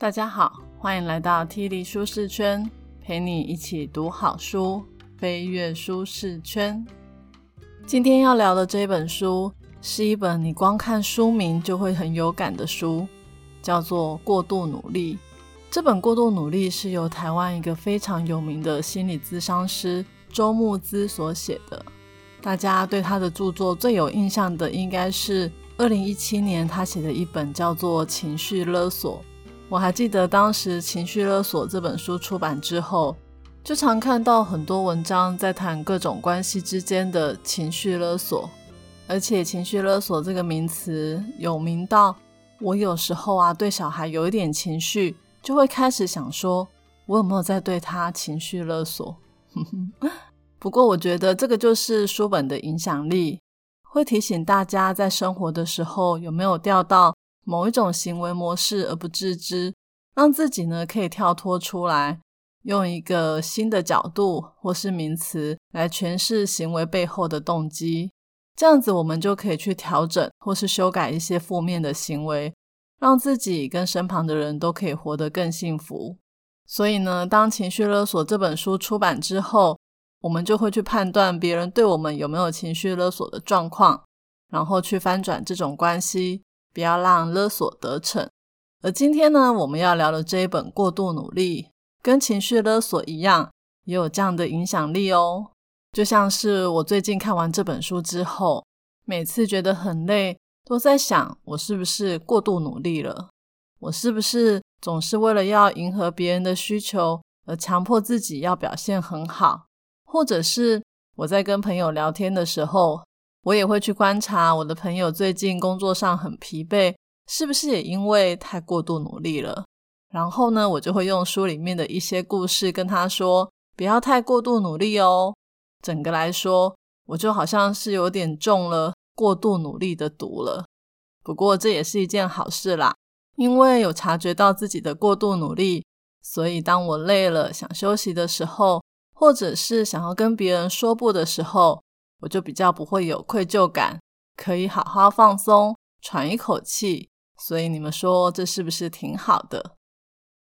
大家好，欢迎来到 T 力舒适圈，陪你一起读好书，飞跃舒适圈。今天要聊的这本书是一本你光看书名就会很有感的书，叫做《过度努力》。这本《过度努力》是由台湾一个非常有名的心理咨商师周木之所写的。大家对他的著作最有印象的，应该是二零一七年他写的一本叫做《情绪勒索》。我还记得当时《情绪勒索》这本书出版之后，就常看到很多文章在谈各种关系之间的情绪勒索，而且“情绪勒索”这个名词有名到，我有时候啊对小孩有一点情绪，就会开始想说，我有没有在对他情绪勒索？不过我觉得这个就是书本的影响力，会提醒大家在生活的时候有没有掉到。某一种行为模式而不自知，让自己呢可以跳脱出来，用一个新的角度或是名词来诠释行为背后的动机。这样子，我们就可以去调整或是修改一些负面的行为，让自己跟身旁的人都可以活得更幸福。所以呢，当《情绪勒索》这本书出版之后，我们就会去判断别人对我们有没有情绪勒索的状况，然后去翻转这种关系。不要让勒索得逞。而今天呢，我们要聊的这一本《过度努力》，跟情绪勒索一样，也有这样的影响力哦。就像是我最近看完这本书之后，每次觉得很累，都在想：我是不是过度努力了？我是不是总是为了要迎合别人的需求，而强迫自己要表现很好？或者是我在跟朋友聊天的时候，我也会去观察我的朋友最近工作上很疲惫，是不是也因为太过度努力了？然后呢，我就会用书里面的一些故事跟他说，不要太过度努力哦。整个来说，我就好像是有点中了过度努力的毒了。不过这也是一件好事啦，因为有察觉到自己的过度努力，所以当我累了想休息的时候，或者是想要跟别人说不的时候。我就比较不会有愧疚感，可以好好放松，喘一口气。所以你们说这是不是挺好的？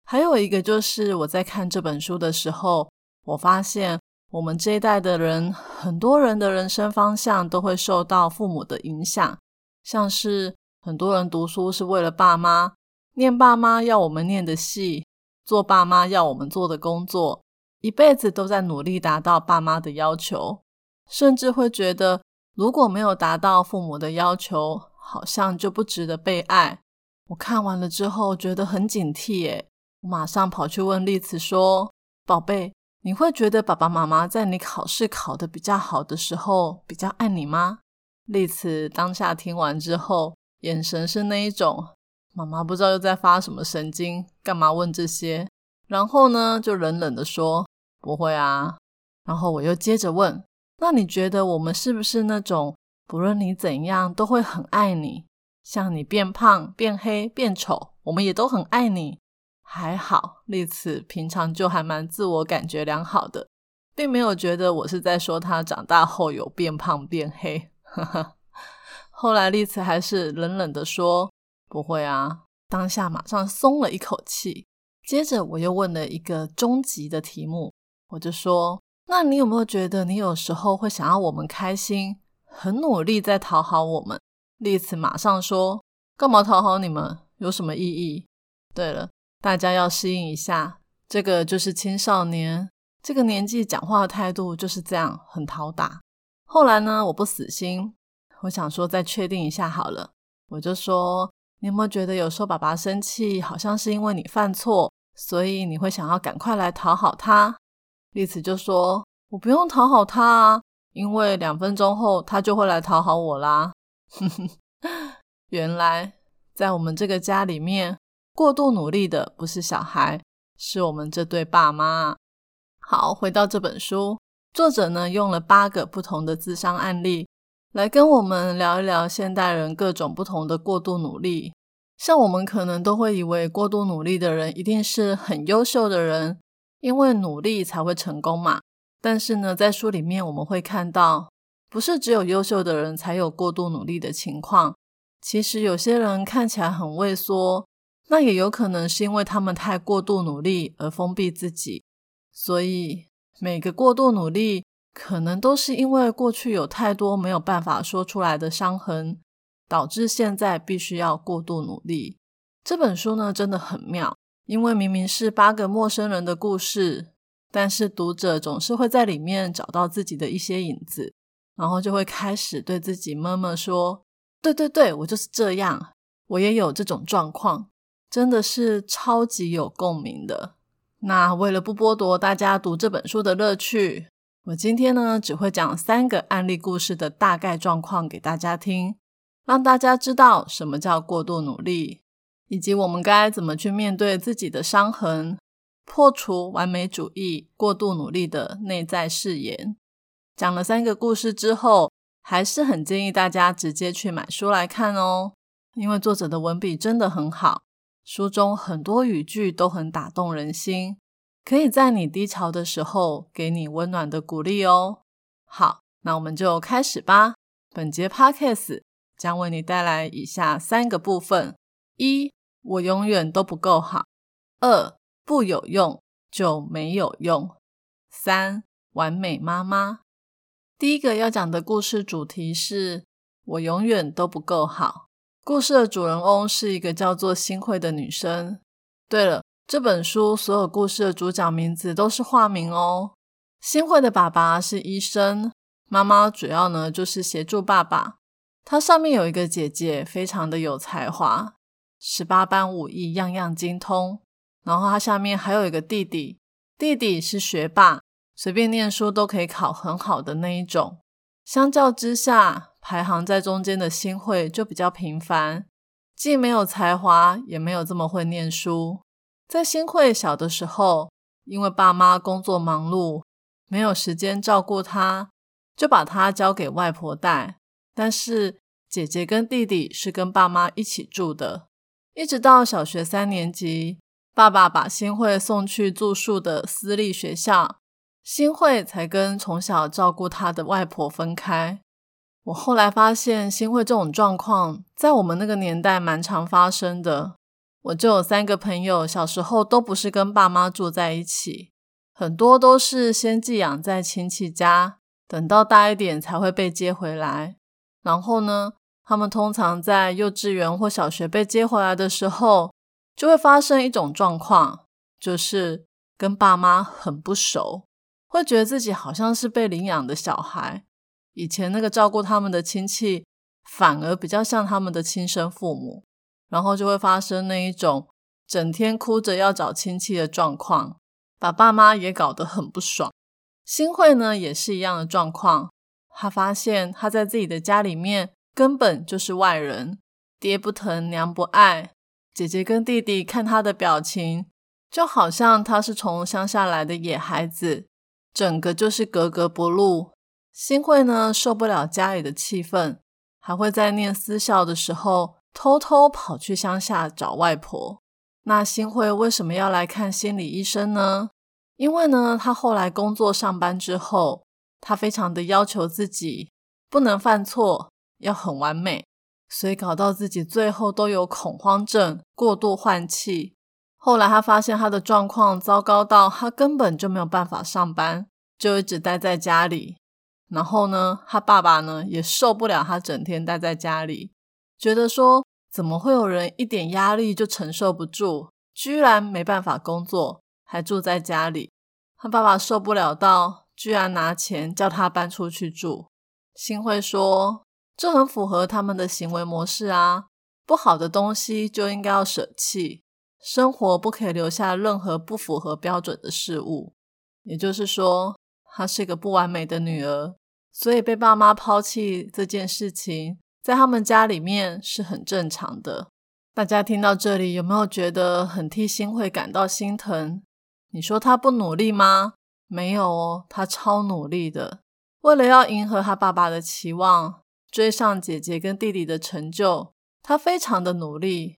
还有一个就是我在看这本书的时候，我发现我们这一代的人，很多人的人生方向都会受到父母的影响，像是很多人读书是为了爸妈，念爸妈要我们念的戏，做爸妈要我们做的工作，一辈子都在努力达到爸妈的要求。甚至会觉得，如果没有达到父母的要求，好像就不值得被爱。我看完了之后觉得很警惕，耶，我马上跑去问丽慈说：“宝贝，你会觉得爸爸妈妈在你考试考得比较好的时候比较爱你吗？”丽慈当下听完之后，眼神是那一种，妈妈不知道又在发什么神经，干嘛问这些？然后呢，就冷冷的说：“不会啊。”然后我又接着问。那你觉得我们是不是那种不论你怎样都会很爱你？像你变胖、变黑、变丑，我们也都很爱你。还好，丽慈平常就还蛮自我感觉良好的，并没有觉得我是在说她长大后有变胖、变黑。后来丽慈还是冷冷的说：“不会啊。”当下马上松了一口气。接着我又问了一个终极的题目，我就说。那你有没有觉得，你有时候会想要我们开心，很努力在讨好我们？丽慈马上说：“干嘛讨好你们？有什么意义？”对了，大家要适应一下，这个就是青少年这个年纪讲话的态度就是这样，很讨打。后来呢，我不死心，我想说再确定一下好了，我就说：“你有没有觉得有时候爸爸生气，好像是因为你犯错，所以你会想要赶快来讨好他？”丽慈就说：“我不用讨好他啊，因为两分钟后他就会来讨好我啦。”原来在我们这个家里面，过度努力的不是小孩，是我们这对爸妈。好，回到这本书，作者呢用了八个不同的自伤案例，来跟我们聊一聊现代人各种不同的过度努力。像我们可能都会以为过度努力的人一定是很优秀的人。因为努力才会成功嘛，但是呢，在书里面我们会看到，不是只有优秀的人才有过度努力的情况。其实有些人看起来很畏缩，那也有可能是因为他们太过度努力而封闭自己。所以每个过度努力，可能都是因为过去有太多没有办法说出来的伤痕，导致现在必须要过度努力。这本书呢，真的很妙，因为明明是八个陌生人的故事。但是读者总是会在里面找到自己的一些影子，然后就会开始对自己默默说：“对对对，我就是这样，我也有这种状况，真的是超级有共鸣的。”那为了不剥夺大家读这本书的乐趣，我今天呢只会讲三个案例故事的大概状况给大家听，让大家知道什么叫过度努力，以及我们该怎么去面对自己的伤痕。破除完美主义、过度努力的内在誓言。讲了三个故事之后，还是很建议大家直接去买书来看哦，因为作者的文笔真的很好，书中很多语句都很打动人心，可以在你低潮的时候给你温暖的鼓励哦。好，那我们就开始吧。本节 podcast 将为你带来以下三个部分：一、我永远都不够好；二、不有用就没有用。三完美妈妈，第一个要讲的故事主题是我永远都不够好。故事的主人翁是一个叫做新慧的女生。对了，这本书所有故事的主角名字都是化名哦。新慧的爸爸是医生，妈妈主要呢就是协助爸爸。她上面有一个姐姐，非常的有才华，十八般武艺样样精通。然后他下面还有一个弟弟，弟弟是学霸，随便念书都可以考很好的那一种。相较之下，排行在中间的新慧就比较平凡，既没有才华，也没有这么会念书。在新会小的时候，因为爸妈工作忙碌，没有时间照顾他，就把他交给外婆带。但是姐姐跟弟弟是跟爸妈一起住的，一直到小学三年级。爸爸把新慧送去住宿的私立学校，新慧才跟从小照顾她的外婆分开。我后来发现，新慧这种状况在我们那个年代蛮常发生的。我就有三个朋友，小时候都不是跟爸妈住在一起，很多都是先寄养在亲戚家，等到大一点才会被接回来。然后呢，他们通常在幼稚园或小学被接回来的时候。就会发生一种状况，就是跟爸妈很不熟，会觉得自己好像是被领养的小孩。以前那个照顾他们的亲戚，反而比较像他们的亲生父母，然后就会发生那一种整天哭着要找亲戚的状况，把爸妈也搞得很不爽。新慧呢也是一样的状况，他发现他在自己的家里面根本就是外人，爹不疼娘不爱。姐姐跟弟弟看他的表情，就好像他是从乡下来的野孩子，整个就是格格不入。新慧呢受不了家里的气氛，还会在念私校的时候偷偷跑去乡下找外婆。那新慧为什么要来看心理医生呢？因为呢，他后来工作上班之后，他非常的要求自己不能犯错，要很完美。所以搞到自己最后都有恐慌症、过度换气。后来他发现他的状况糟糕到他根本就没有办法上班，就一直待在家里。然后呢，他爸爸呢也受不了他整天待在家里，觉得说怎么会有人一点压力就承受不住，居然没办法工作，还住在家里。他爸爸受不了到居然拿钱叫他搬出去住。新辉说。这很符合他们的行为模式啊！不好的东西就应该要舍弃，生活不可以留下任何不符合标准的事物。也就是说，她是个不完美的女儿，所以被爸妈抛弃这件事情，在他们家里面是很正常的。大家听到这里，有没有觉得很替心会感到心疼？你说她不努力吗？没有哦，她超努力的，为了要迎合她爸爸的期望。追上姐姐跟弟弟的成就，他非常的努力。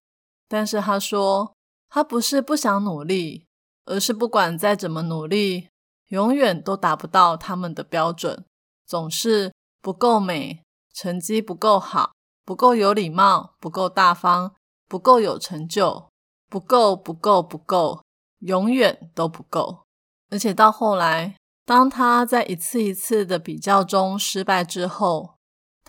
但是他说，他不是不想努力，而是不管再怎么努力，永远都达不到他们的标准，总是不够美，成绩不够好，不够有礼貌，不够大方，不够有成就。不够，不够，不够，永远都不够。而且到后来，当他在一次一次的比较中失败之后，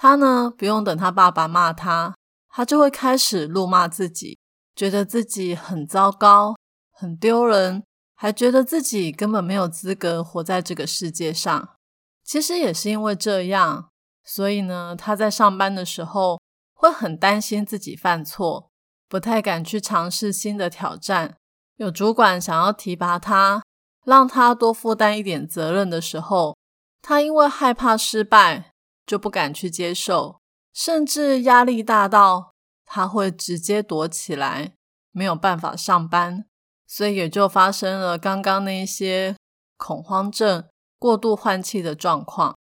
他呢不用等他爸爸骂他，他就会开始怒骂自己，觉得自己很糟糕、很丢人，还觉得自己根本没有资格活在这个世界上。其实也是因为这样，所以呢，他在上班的时候会很担心自己犯错，不太敢去尝试新的挑战。有主管想要提拔他。让他多负担一点责任的时候，他因为害怕失败，就不敢去接受，甚至压力大到他会直接躲起来，没有办法上班，所以也就发生了刚刚那些恐慌症、过度换气的状况。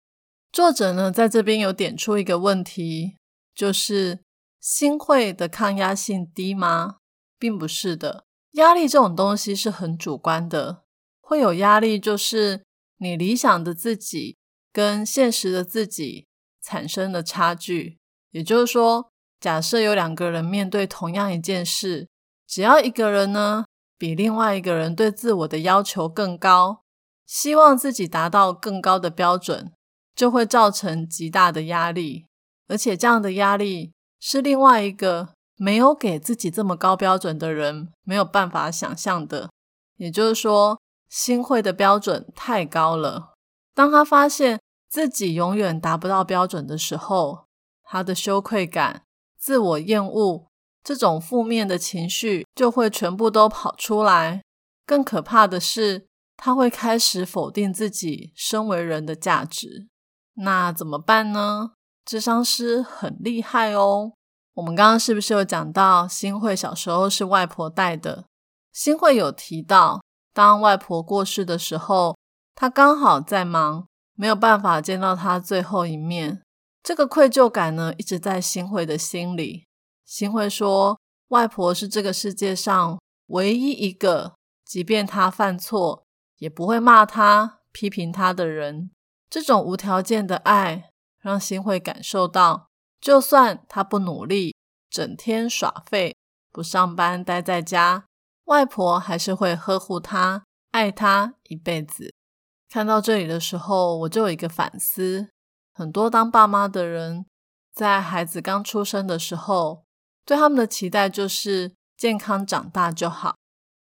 作者呢，在这边有点出一个问题，就是心会的抗压性低吗？并不是的，压力这种东西是很主观的。会有压力，就是你理想的自己跟现实的自己产生的差距。也就是说，假设有两个人面对同样一件事，只要一个人呢比另外一个人对自我的要求更高，希望自己达到更高的标准，就会造成极大的压力。而且这样的压力是另外一个没有给自己这么高标准的人没有办法想象的。也就是说。新会的标准太高了。当他发现自己永远达不到标准的时候，他的羞愧感、自我厌恶这种负面的情绪就会全部都跑出来。更可怕的是，他会开始否定自己身为人的价值。那怎么办呢？智商师很厉害哦。我们刚刚是不是有讲到，新会小时候是外婆带的？新会有提到。当外婆过世的时候，他刚好在忙，没有办法见到他最后一面。这个愧疚感呢，一直在新慧的心里。新慧说：“外婆是这个世界上唯一一个，即便她犯错，也不会骂她、批评她的人。”这种无条件的爱，让新慧感受到，就算她不努力，整天耍废，不上班，待在家。外婆还是会呵护他、爱他一辈子。看到这里的时候，我就有一个反思：很多当爸妈的人，在孩子刚出生的时候，对他们的期待就是健康长大就好。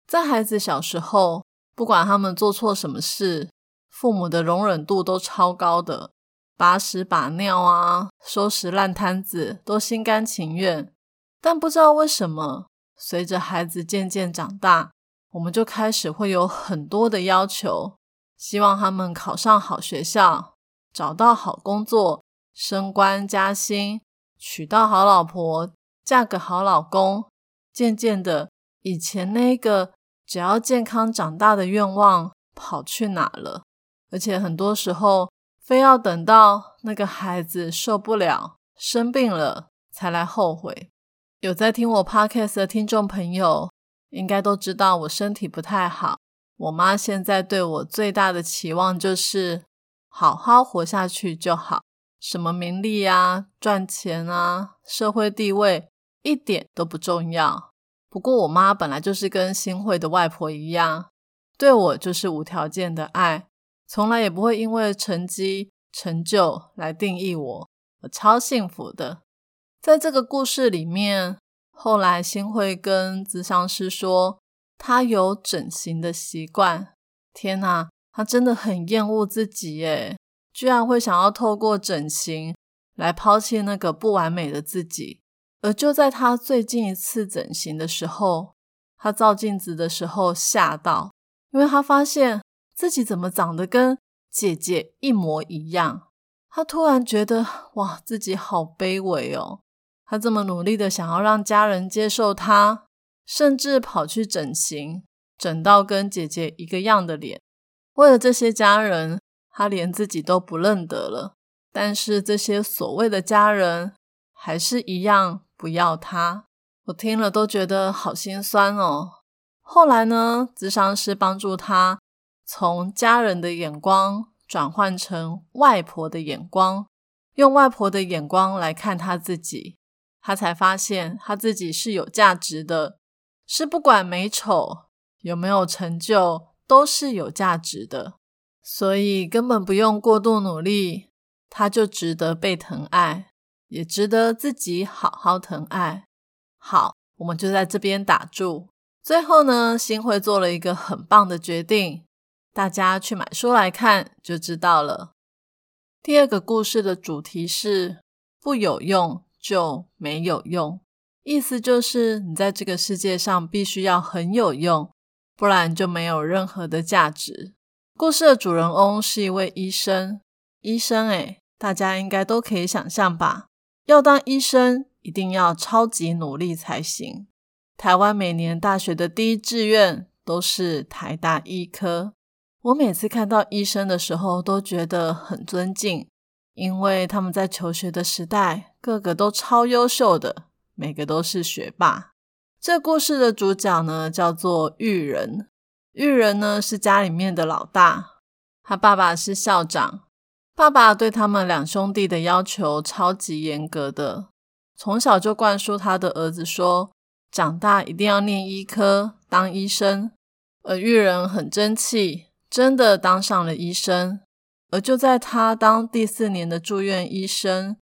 在孩子小时候，不管他们做错什么事，父母的容忍度都超高的，把屎把尿啊，收拾烂摊子都心甘情愿。但不知道为什么。随着孩子渐渐长大，我们就开始会有很多的要求，希望他们考上好学校，找到好工作，升官加薪，娶到好老婆，嫁个好老公。渐渐的，以前那个只要健康长大的愿望跑去哪了？而且很多时候，非要等到那个孩子受不了、生病了，才来后悔。有在听我 podcast 的听众朋友，应该都知道我身体不太好。我妈现在对我最大的期望就是好好活下去就好，什么名利啊、赚钱啊、社会地位一点都不重要。不过我妈本来就是跟新会的外婆一样，对我就是无条件的爱，从来也不会因为成绩成就来定义我。我超幸福的。在这个故事里面，后来新会跟咨商师说，他有整形的习惯。天哪，他真的很厌恶自己耶，居然会想要透过整形来抛弃那个不完美的自己。而就在他最近一次整形的时候，他照镜子的时候吓到，因为他发现自己怎么长得跟姐姐一模一样。他突然觉得，哇，自己好卑微哦。他这么努力的想要让家人接受他，甚至跑去整形，整到跟姐姐一个样的脸。为了这些家人，他连自己都不认得了。但是这些所谓的家人，还是一样不要他。我听了都觉得好心酸哦。后来呢，智商师帮助他从家人的眼光转换成外婆的眼光，用外婆的眼光来看他自己。他才发现他自己是有价值的，是不管美丑有没有成就，都是有价值的，所以根本不用过度努力，他就值得被疼爱，也值得自己好好疼爱。好，我们就在这边打住。最后呢，新会做了一个很棒的决定，大家去买书来看就知道了。第二个故事的主题是不有用就没有用。意思就是，你在这个世界上必须要很有用，不然就没有任何的价值。故事的主人翁是一位医生，医生诶，大家应该都可以想象吧？要当医生，一定要超级努力才行。台湾每年大学的第一志愿都是台大医科。我每次看到医生的时候，都觉得很尊敬，因为他们在求学的时代，个个都超优秀的。每个都是学霸。这故事的主角呢，叫做玉人。玉人呢是家里面的老大，他爸爸是校长。爸爸对他们两兄弟的要求超级严格的，从小就灌输他的儿子说，长大一定要念医科，当医生。而玉人很争气，真的当上了医生。而就在他当第四年的住院医生，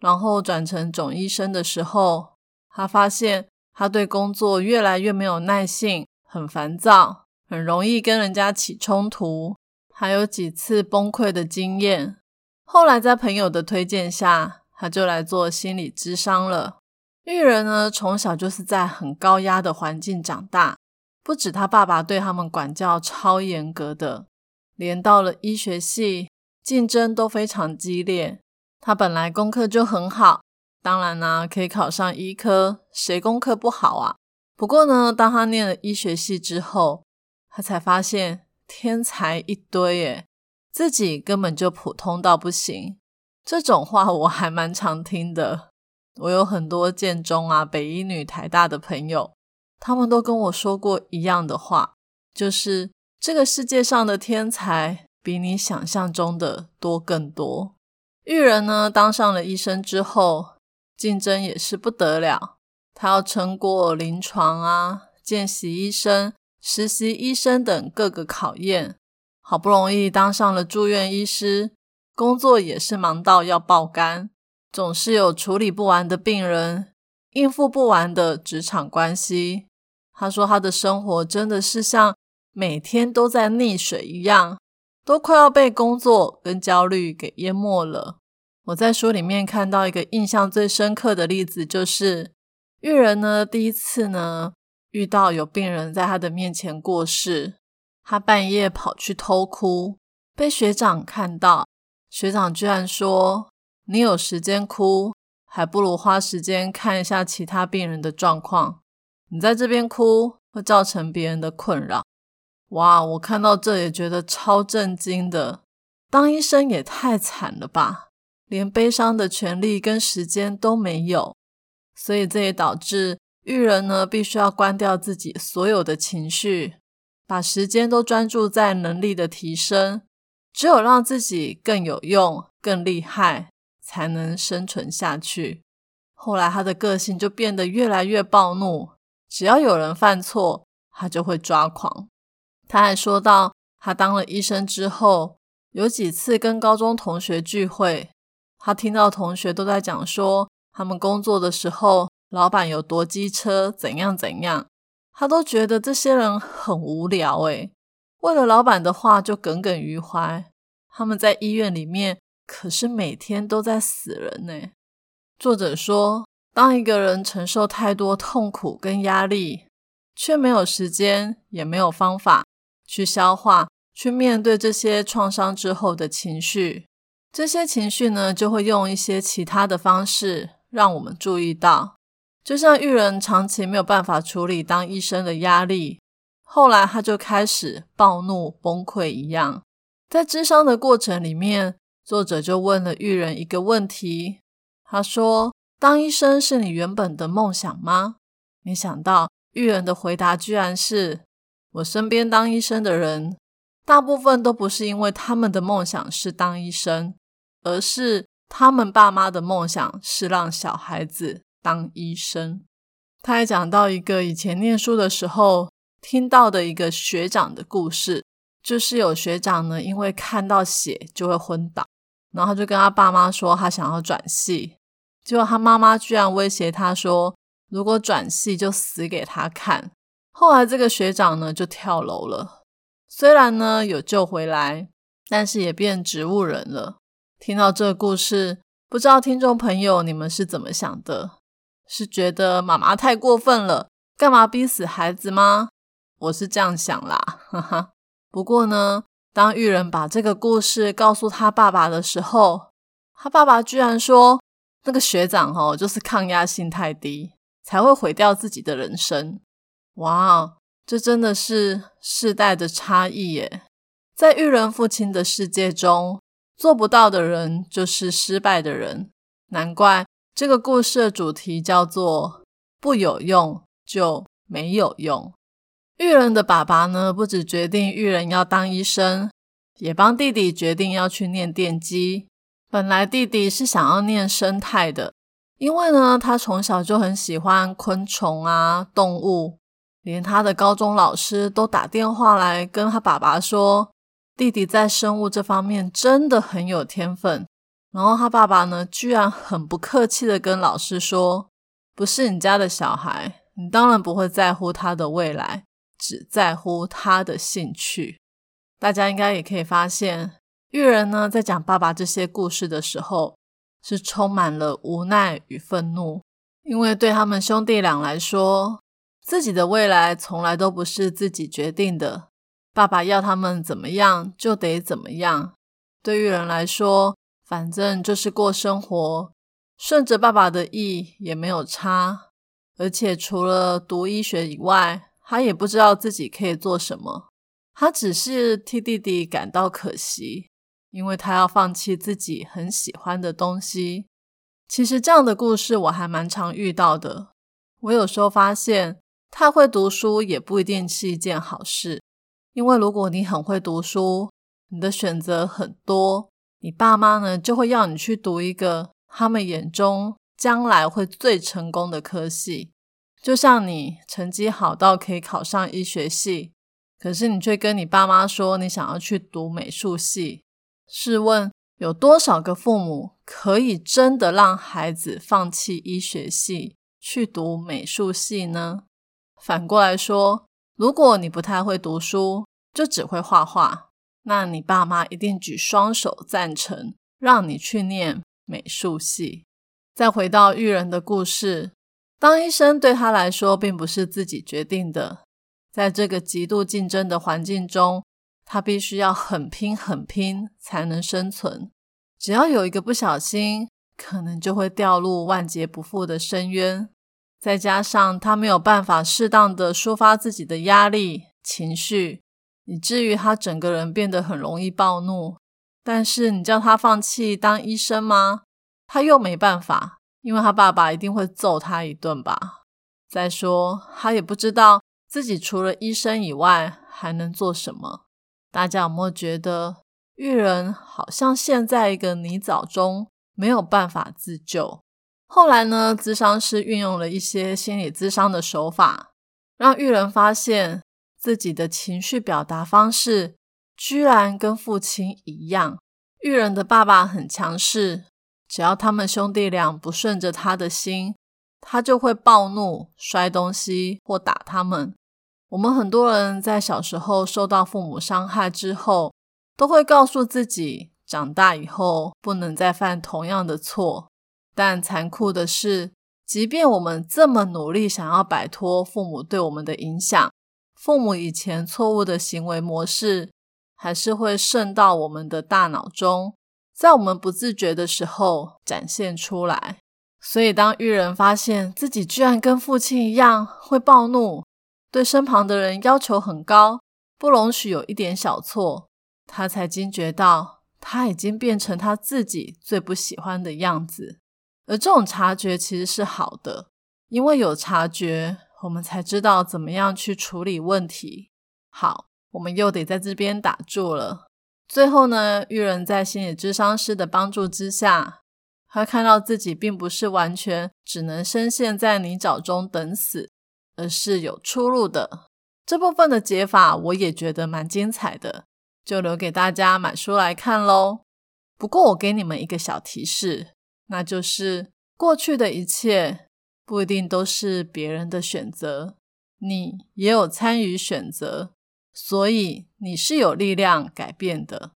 然后转成总医生的时候。他发现他对工作越来越没有耐性，很烦躁，很容易跟人家起冲突，还有几次崩溃的经验。后来在朋友的推荐下，他就来做心理咨商了。玉人呢，从小就是在很高压的环境长大，不止他爸爸对他们管教超严格的，连到了医学系，竞争都非常激烈。他本来功课就很好。当然啦，可以考上医科，谁功课不好啊？不过呢，当他念了医学系之后，他才发现天才一堆耶，自己根本就普通到不行。这种话我还蛮常听的，我有很多建中啊、北医女、台大的朋友，他们都跟我说过一样的话，就是这个世界上的天才比你想象中的多更多。玉人呢，当上了医生之后。竞争也是不得了，他要撑过临床啊、见习医生、实习医生等各个考验，好不容易当上了住院医师，工作也是忙到要爆肝，总是有处理不完的病人，应付不完的职场关系。他说他的生活真的是像每天都在溺水一样，都快要被工作跟焦虑给淹没了。我在书里面看到一个印象最深刻的例子，就是玉人呢第一次呢遇到有病人在他的面前过世，他半夜跑去偷哭，被学长看到，学长居然说：“你有时间哭，还不如花时间看一下其他病人的状况。你在这边哭会造成别人的困扰。”哇，我看到这也觉得超震惊的，当医生也太惨了吧！连悲伤的权利跟时间都没有，所以这也导致玉人呢必须要关掉自己所有的情绪，把时间都专注在能力的提升。只有让自己更有用、更厉害，才能生存下去。后来他的个性就变得越来越暴怒，只要有人犯错，他就会抓狂。他还说到，他当了医生之后，有几次跟高中同学聚会。他听到同学都在讲说，他们工作的时候，老板有多机车，怎样怎样，他都觉得这些人很无聊。诶为了老板的话就耿耿于怀。他们在医院里面可是每天都在死人呢。作者说，当一个人承受太多痛苦跟压力，却没有时间，也没有方法去消化、去面对这些创伤之后的情绪。这些情绪呢，就会用一些其他的方式让我们注意到，就像玉人长期没有办法处理当医生的压力，后来他就开始暴怒崩溃一样。在智商的过程里面，作者就问了玉人一个问题，他说：“当医生是你原本的梦想吗？”没想到玉人的回答居然是：“我身边当医生的人，大部分都不是因为他们的梦想是当医生。”而是他们爸妈的梦想是让小孩子当医生。他还讲到一个以前念书的时候听到的一个学长的故事，就是有学长呢，因为看到血就会昏倒，然后就跟他爸妈说他想要转系，结果他妈妈居然威胁他说，如果转系就死给他看。后来这个学长呢就跳楼了，虽然呢有救回来，但是也变植物人了。听到这个故事，不知道听众朋友你们是怎么想的？是觉得妈妈太过分了，干嘛逼死孩子吗？我是这样想啦，哈哈。不过呢，当玉人把这个故事告诉他爸爸的时候，他爸爸居然说，那个学长哦，就是抗压性太低，才会毁掉自己的人生。哇，这真的是世代的差异耶！在玉人父亲的世界中，做不到的人就是失败的人，难怪。这个故事的主题叫做“不有用就没有用”。玉人的爸爸呢，不止决定玉人要当医生，也帮弟弟决定要去念电机。本来弟弟是想要念生态的，因为呢，他从小就很喜欢昆虫啊、动物，连他的高中老师都打电话来跟他爸爸说，弟弟在生物这方面真的很有天分。然后他爸爸呢，居然很不客气的跟老师说：“不是你家的小孩，你当然不会在乎他的未来，只在乎他的兴趣。”大家应该也可以发现，玉人呢在讲爸爸这些故事的时候，是充满了无奈与愤怒，因为对他们兄弟俩来说，自己的未来从来都不是自己决定的，爸爸要他们怎么样就得怎么样。对于人来说，反正就是过生活，顺着爸爸的意也没有差。而且除了读医学以外，他也不知道自己可以做什么。他只是替弟弟感到可惜，因为他要放弃自己很喜欢的东西。其实这样的故事我还蛮常遇到的。我有时候发现，太会读书也不一定是一件好事，因为如果你很会读书，你的选择很多。你爸妈呢，就会要你去读一个他们眼中将来会最成功的科系，就像你成绩好到可以考上医学系，可是你却跟你爸妈说你想要去读美术系。试问有多少个父母可以真的让孩子放弃医学系去读美术系呢？反过来说，如果你不太会读书，就只会画画。那你爸妈一定举双手赞成，让你去念美术系。再回到育人的故事，当医生对他来说并不是自己决定的，在这个极度竞争的环境中，他必须要很拼很拼才能生存。只要有一个不小心，可能就会掉入万劫不复的深渊。再加上他没有办法适当的抒发自己的压力情绪。以至于他整个人变得很容易暴怒，但是你叫他放弃当医生吗？他又没办法，因为他爸爸一定会揍他一顿吧。再说，他也不知道自己除了医生以外还能做什么。大家有没有觉得玉人好像陷在一个泥沼中，没有办法自救？后来呢，咨商师运用了一些心理咨商的手法，让玉人发现。自己的情绪表达方式居然跟父亲一样。玉人的爸爸很强势，只要他们兄弟俩不顺着他的心，他就会暴怒、摔东西或打他们。我们很多人在小时候受到父母伤害之后，都会告诉自己，长大以后不能再犯同样的错。但残酷的是，即便我们这么努力，想要摆脱父母对我们的影响。父母以前错误的行为模式，还是会渗到我们的大脑中，在我们不自觉的时候展现出来。所以，当玉人发现自己居然跟父亲一样会暴怒，对身旁的人要求很高，不容许有一点小错，他才惊觉到他已经变成他自己最不喜欢的样子。而这种察觉其实是好的，因为有察觉。我们才知道怎么样去处理问题。好，我们又得在这边打住了。最后呢，玉人在心理智商师的帮助之下，他看到自己并不是完全只能深陷在泥沼中等死，而是有出路的。这部分的解法我也觉得蛮精彩的，就留给大家买书来看喽。不过我给你们一个小提示，那就是过去的一切不一定都是别人的选择，你也有参与选择，所以你是有力量改变的。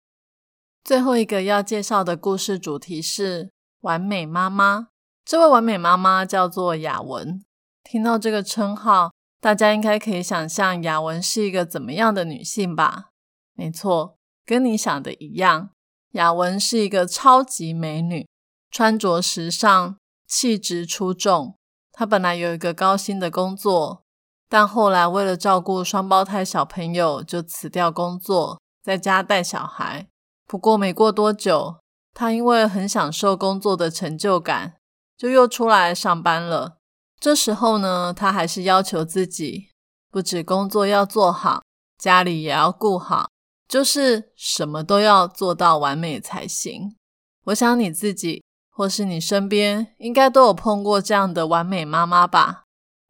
最后一个要介绍的故事主题是完美妈妈。这位完美妈妈叫做雅文。听到这个称号，大家应该可以想象雅文是一个怎么样的女性吧？没错，跟你想的一样。雅文是一个超级美女，穿着时尚，气质出众。她本来有一个高薪的工作，但后来为了照顾双胞胎小朋友，就辞掉工作，在家带小孩。不过没过多久，她因为很享受工作的成就感，就又出来上班了。这时候呢，她还是要求自己，不止工作要做好，家里也要顾好。就是什么都要做到完美才行。我想你自己或是你身边应该都有碰过这样的完美妈妈吧？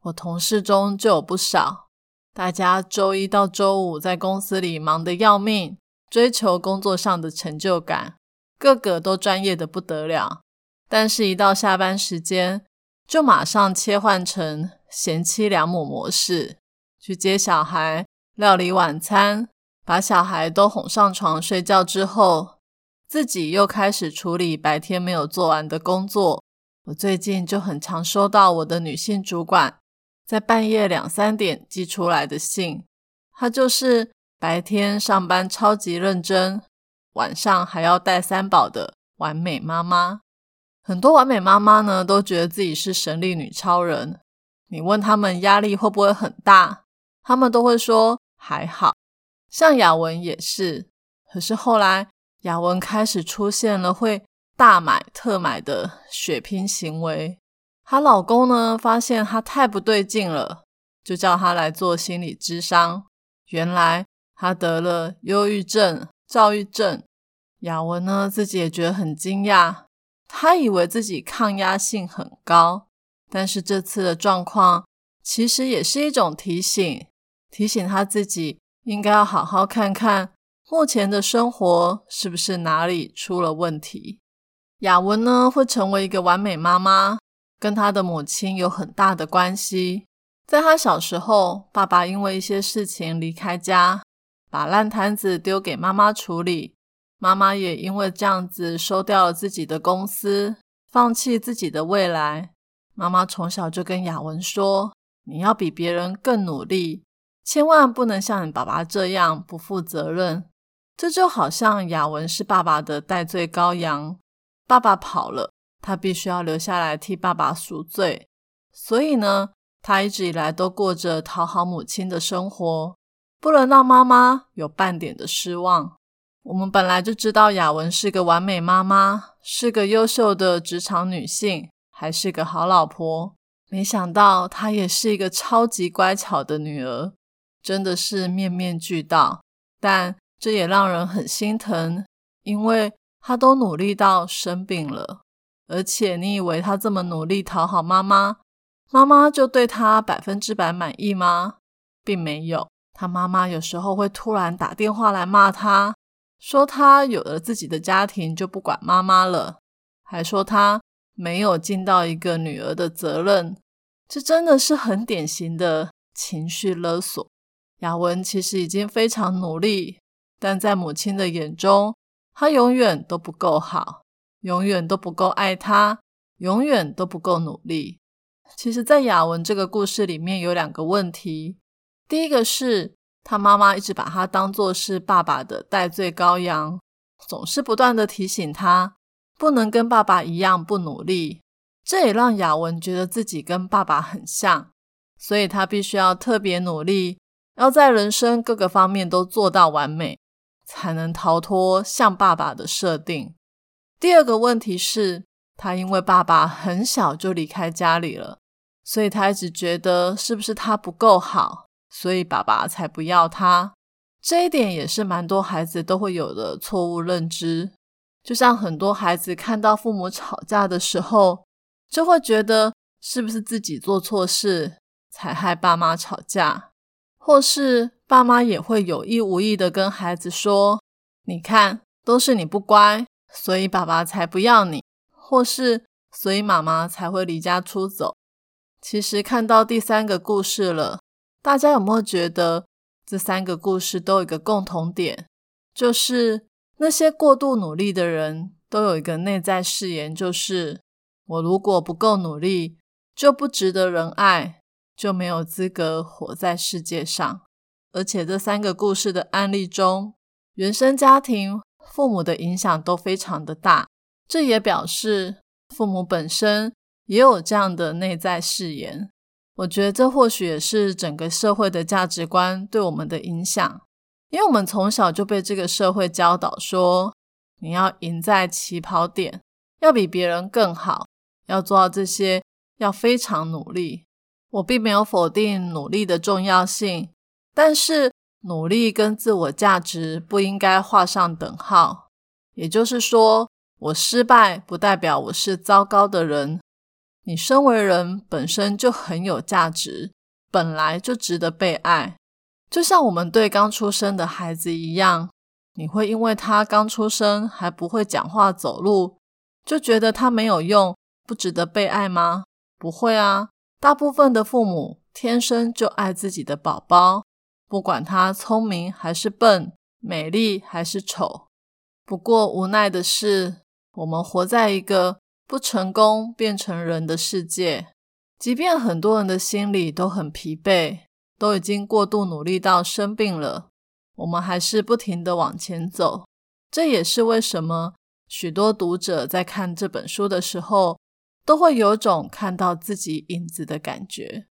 我同事中就有不少，大家周一到周五在公司里忙得要命，追求工作上的成就感，个个都专业的不得了。但是，一到下班时间，就马上切换成贤妻良母模式，去接小孩、料理晚餐。把小孩都哄上床睡觉之后，自己又开始处理白天没有做完的工作。我最近就很常收到我的女性主管在半夜两三点寄出来的信，她就是白天上班超级认真，晚上还要带三宝的完美妈妈。很多完美妈妈呢都觉得自己是神力女超人，你问他们压力会不会很大，他们都会说还好。像雅文也是，可是后来雅文开始出现了会大买特买的血拼行为。她老公呢发现她太不对劲了，就叫她来做心理咨商。原来她得了忧郁症、躁郁症。雅文呢自己也觉得很惊讶，她以为自己抗压性很高，但是这次的状况其实也是一种提醒，提醒她自己。应该要好好看看目前的生活是不是哪里出了问题。雅文呢会成为一个完美妈妈，跟她的母亲有很大的关系。在她小时候，爸爸因为一些事情离开家，把烂摊子丢给妈妈处理。妈妈也因为这样子收掉了自己的公司，放弃自己的未来。妈妈从小就跟雅文说：“你要比别人更努力。”千万不能像你爸爸这样不负责任。这就好像雅文是爸爸的代罪羔羊，爸爸跑了，他必须要留下来替爸爸赎罪。所以呢，他一直以来都过着讨好母亲的生活，不能让妈妈有半点的失望。我们本来就知道雅文是个完美妈妈，是个优秀的职场女性，还是个好老婆。没想到她也是一个超级乖巧的女儿。真的是面面俱到，但这也让人很心疼，因为他都努力到生病了，而且你以为他这么努力讨好妈妈，妈妈就对他百分之百满意吗？并没有，他妈妈有时候会突然打电话来骂他，说他有了自己的家庭就不管妈妈了，还说他没有尽到一个女儿的责任，这真的是很典型的情绪勒索。雅文其实已经非常努力，但在母亲的眼中，他永远都不够好，永远都不够爱他，永远都不够努力。其实，在雅文这个故事里面有两个问题：第一个是她妈妈一直把他当作是爸爸的代罪羔羊，总是不断的提醒他不能跟爸爸一样不努力，这也让雅文觉得自己跟爸爸很像，所以她必须要特别努力。要在人生各个方面都做到完美，才能逃脱像爸爸的设定。第二个问题是，他因为爸爸很小就离开家里了，所以他一直觉得是不是他不够好，所以爸爸才不要他。这一点也是蛮多孩子都会有的错误认知。就像很多孩子看到父母吵架的时候，就会觉得是不是自己做错事才害爸妈吵架，或是爸妈也会有意无意的跟孩子说：“你看，都是你不乖，所以爸爸才不要你，或是所以妈妈才会离家出走。”其实看到第三个故事了，大家有没有觉得这三个故事都有一个共同点，就是那些过度努力的人都有一个内在誓言，就是我如果不够努力，就不值得人爱，就没有资格活在世界上。而且这三个故事的案例中，原生家庭父母的影响都非常的大，这也表示父母本身。也有这样的内在誓言，我觉得这或许也是整个社会的价值观对我们的影响，因为我们从小就被这个社会教导说，你要赢在起跑点，要比别人更好，要做到这些，要非常努力。我并没有否定努力的重要性，但是努力跟自我价值不应该画上等号。也就是说，我失败不代表我是糟糕的人。你身为人本身就很有价值，本来就值得被爱，就像我们对刚出生的孩子一样。你会因为他刚出生还不会讲话走路，就觉得他没有用，不值得被爱吗？不会啊，大部分的父母天生就爱自己的宝宝，不管他聪明还是笨，美丽还是丑。不过无奈的是，我们活在一个。不成功变成人的世界，即便很多人的心里都很疲惫，都已经过度努力到生病了，我们还是不停的往前走。这也是为什么许多读者在看这本书的时候，都会有种看到自己影子的感觉。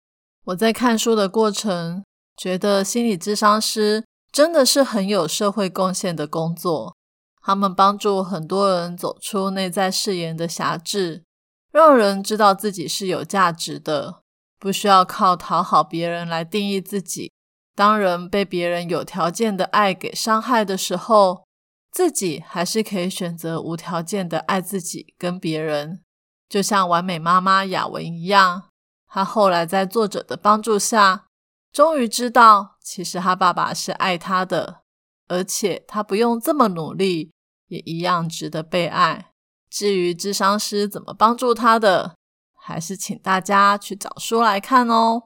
我在看书的过程，觉得心理咨商师真的是很有社会贡献的工作。他们帮助很多人走出内在誓言的辖制，让人知道自己是有价值的，不需要靠讨好别人来定义自己。当人被别人有条件的爱给伤害的时候，自己还是可以选择无条件的爱自己跟别人。就像完美妈妈雅文一样，她后来在作者的帮助下，终于知道其实他爸爸是爱他的，而且他不用这么努力。也一样值得被爱。至于智商师怎么帮助他的，还是请大家去找书来看哦。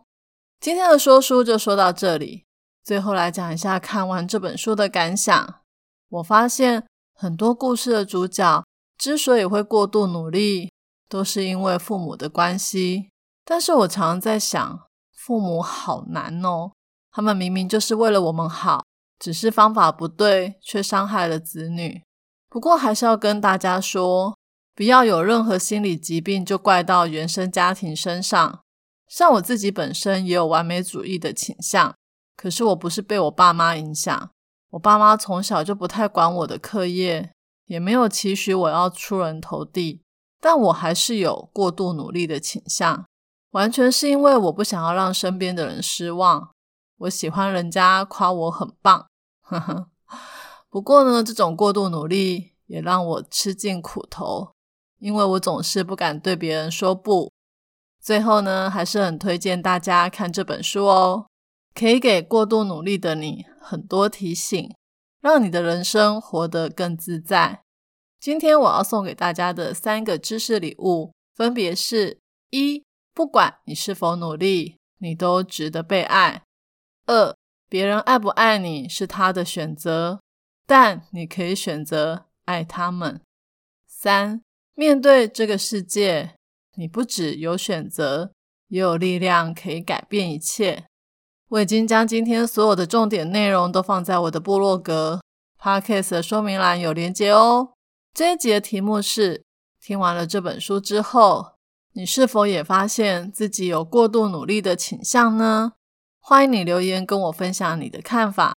今天的说书就说到这里，最后来讲一下看完这本书的感想。我发现很多故事的主角之所以会过度努力，都是因为父母的关系。但是我常常在想，父母好难哦，他们明明就是为了我们好，只是方法不对，却伤害了子女。不过还是要跟大家说，不要有任何心理疾病就怪到原生家庭身上。像我自己本身也有完美主义的倾向，可是我不是被我爸妈影响。我爸妈从小就不太管我的课业，也没有期许我要出人头地。但我还是有过度努力的倾向，完全是因为我不想要让身边的人失望。我喜欢人家夸我很棒，呵呵。不过呢，这种过度努力也让我吃尽苦头，因为我总是不敢对别人说不。最后呢，还是很推荐大家看这本书哦，可以给过度努力的你很多提醒，让你的人生活得更自在。今天我要送给大家的三个知识礼物，分别是：一、不管你是否努力，你都值得被爱；二、别人爱不爱你是他的选择。但你可以选择爱他们。三，面对这个世界，你不只有选择，也有力量可以改变一切。我已经将今天所有的重点内容都放在我的部落格 Podcast 的说明栏有连接哦。这一集的题目是：听完了这本书之后，你是否也发现自己有过度努力的倾向呢？欢迎你留言跟我分享你的看法。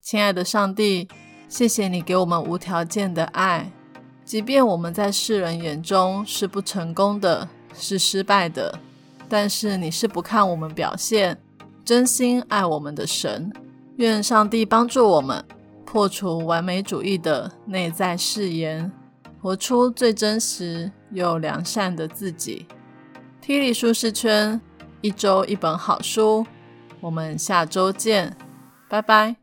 亲爱的上帝，谢谢你给我们无条件的爱，即便我们在世人眼中是不成功的，是失败的，但是你是不看我们表现，真心爱我们的神。愿上帝帮助我们，破除完美主义的内在誓言，活出最真实又良善的自己。T 里舒适圈，一周一本好书，我们下周见，拜拜。